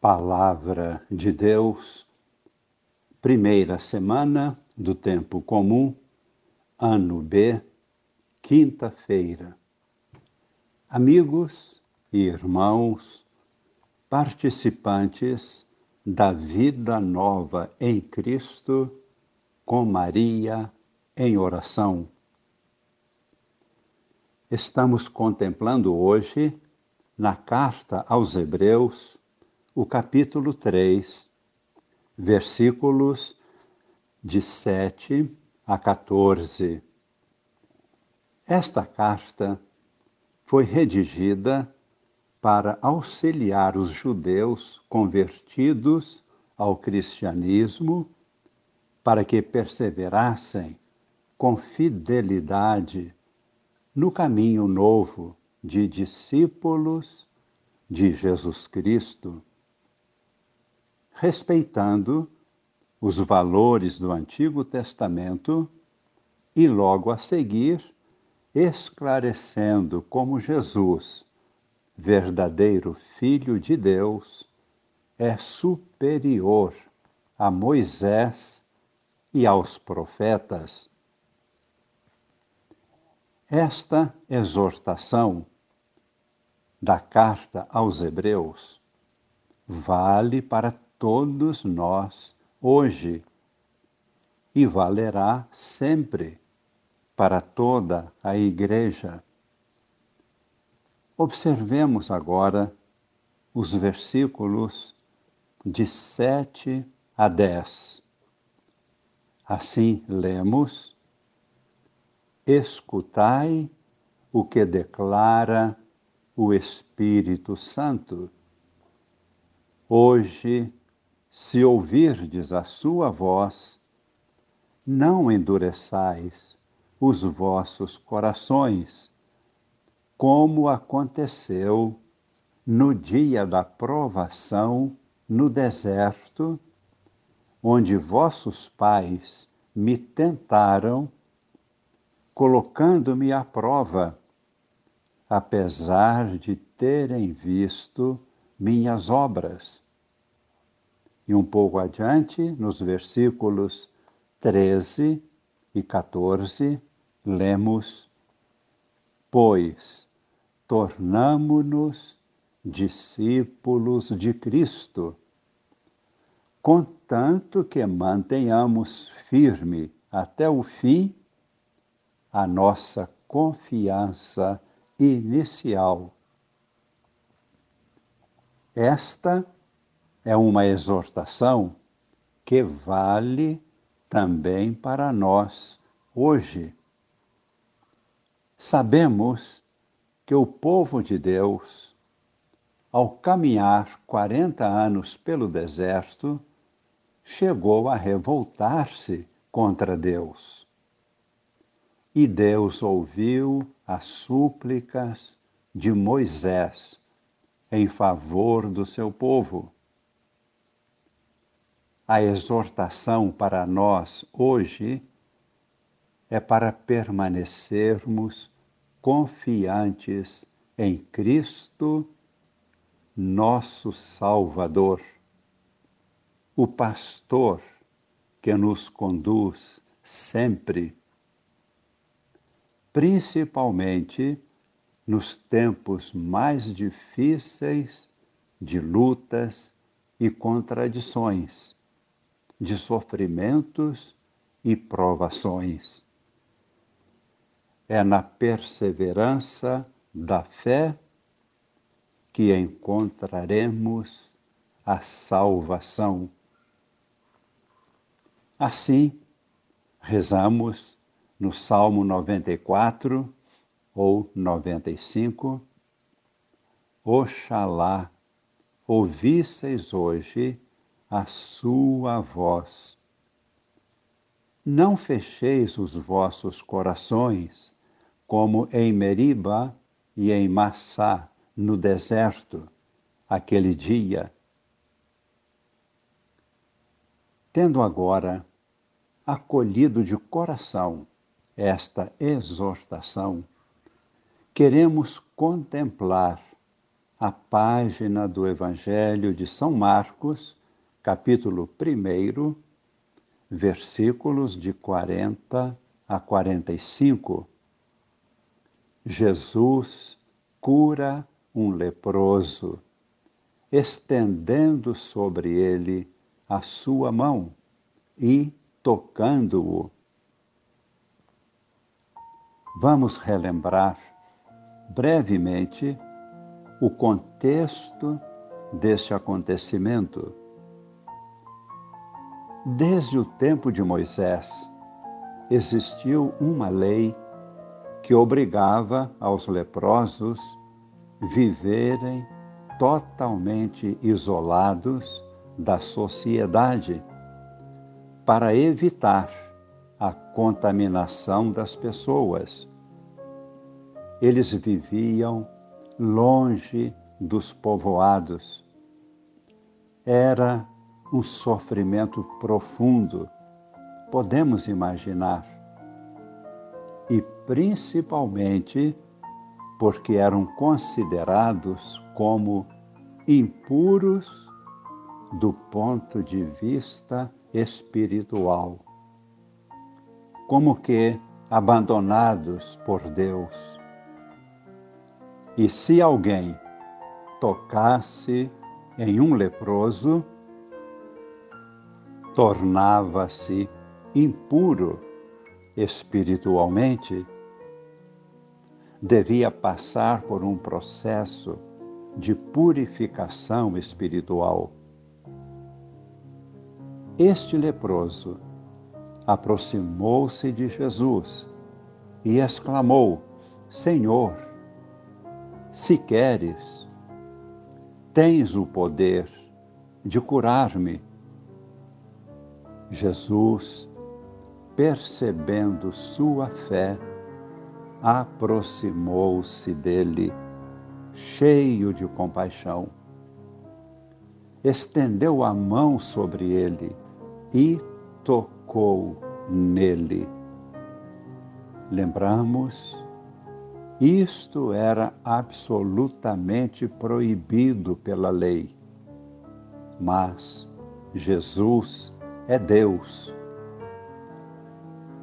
Palavra de Deus, primeira semana do tempo comum, ano B, quinta-feira. Amigos e irmãos, participantes da vida nova em Cristo, com Maria em oração. Estamos contemplando hoje, na carta aos Hebreus, o capítulo 3, versículos de 7 a 14. Esta carta foi redigida para auxiliar os judeus convertidos ao cristianismo para que perseverassem com fidelidade no caminho novo de discípulos de Jesus Cristo respeitando os valores do Antigo Testamento e logo a seguir esclarecendo como Jesus, verdadeiro Filho de Deus, é superior a Moisés e aos profetas. Esta exortação da carta aos Hebreus vale para todos nós hoje e valerá sempre para toda a Igreja. Observemos agora os versículos de 7 a 10. Assim lemos: Escutai o que declara o Espírito Santo. Hoje se ouvirdes a sua voz, não endureçais os vossos corações, como aconteceu no dia da provação no deserto, onde vossos pais me tentaram, colocando-me à prova, apesar de terem visto minhas obras e um pouco adiante, nos versículos 13 e 14, lemos: Pois tornamo-nos discípulos de Cristo, contanto que mantenhamos firme até o fim a nossa confiança inicial. Esta é uma exortação que vale também para nós hoje. Sabemos que o povo de Deus, ao caminhar 40 anos pelo deserto, chegou a revoltar-se contra Deus. E Deus ouviu as súplicas de Moisés em favor do seu povo a exortação para nós hoje é para permanecermos confiantes em Cristo, nosso Salvador, o pastor que nos conduz sempre, principalmente nos tempos mais difíceis de lutas e contradições de sofrimentos e provações. É na perseverança da fé que encontraremos a salvação. Assim, rezamos no Salmo 94 ou 95, Oxalá ouvisseis hoje a sua voz. Não fecheis os vossos corações, como em Meriba e em Massá, no deserto, aquele dia. Tendo agora acolhido de coração esta exortação, queremos contemplar a página do Evangelho de São Marcos, capítulo 1, versículos de 40 a 45. Jesus cura um leproso, estendendo sobre ele a sua mão e tocando-o. Vamos relembrar brevemente o contexto deste acontecimento. Desde o tempo de Moisés, existiu uma lei que obrigava aos leprosos viverem totalmente isolados da sociedade para evitar a contaminação das pessoas. Eles viviam longe dos povoados. Era um sofrimento profundo, podemos imaginar. E principalmente porque eram considerados como impuros do ponto de vista espiritual, como que abandonados por Deus. E se alguém tocasse em um leproso, tornava-se impuro espiritualmente devia passar por um processo de purificação espiritual. Este leproso aproximou-se de Jesus e exclamou: Senhor, se queres, tens o poder de curar-me. Jesus, percebendo sua fé, aproximou-se dele, cheio de compaixão. Estendeu a mão sobre ele e tocou nele. Lembramos, isto era absolutamente proibido pela lei. Mas Jesus é Deus.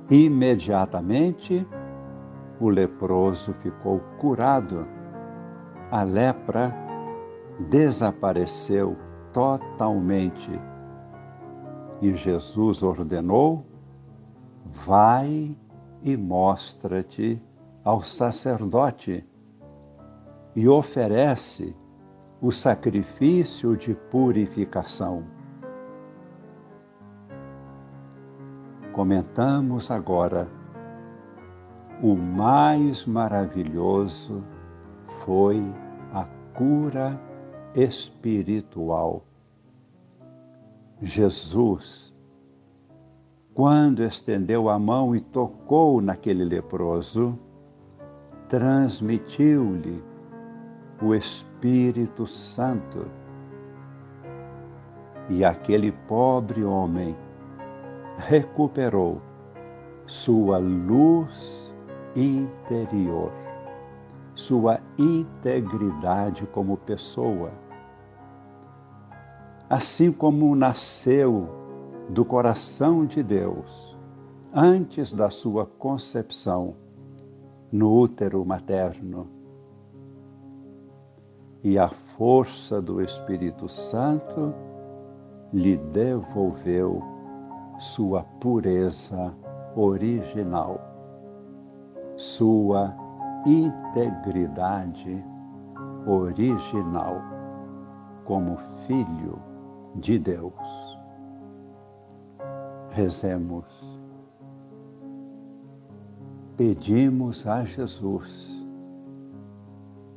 Imediatamente, o leproso ficou curado. A lepra desapareceu totalmente. E Jesus ordenou: Vai e mostra-te ao sacerdote e oferece o sacrifício de purificação. Comentamos agora o mais maravilhoso foi a cura espiritual. Jesus, quando estendeu a mão e tocou naquele leproso, transmitiu-lhe o Espírito Santo. E aquele pobre homem recuperou sua luz interior, sua integridade como pessoa. Assim como nasceu do coração de Deus antes da sua concepção no útero materno. E a força do Espírito Santo lhe devolveu sua pureza original sua integridade original como Filho de Deus. Rezemos. Pedimos a Jesus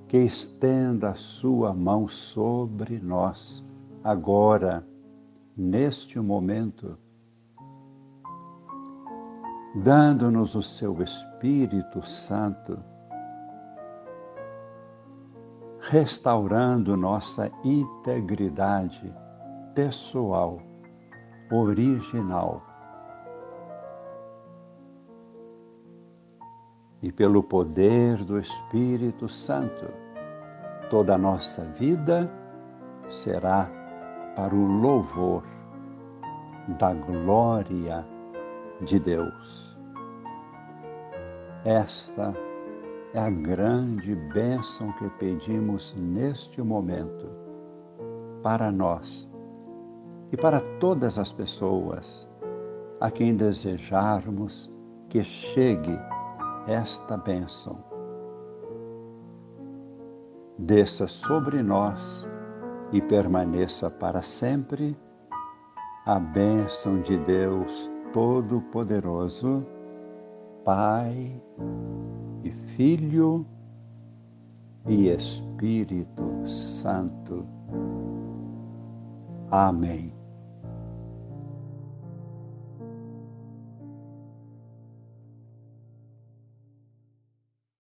que estenda a sua mão sobre nós, agora, neste momento dando-nos o seu Espírito Santo, restaurando nossa integridade pessoal, original. E pelo poder do Espírito Santo, Toda a nossa vida será para o louvor da glória de Deus. Esta é a grande bênção que pedimos neste momento para nós e para todas as pessoas a quem desejarmos que chegue esta bênção. Desça sobre nós e permaneça para sempre a bênção de Deus Todo-Poderoso, Pai e Filho e Espírito Santo. Amém.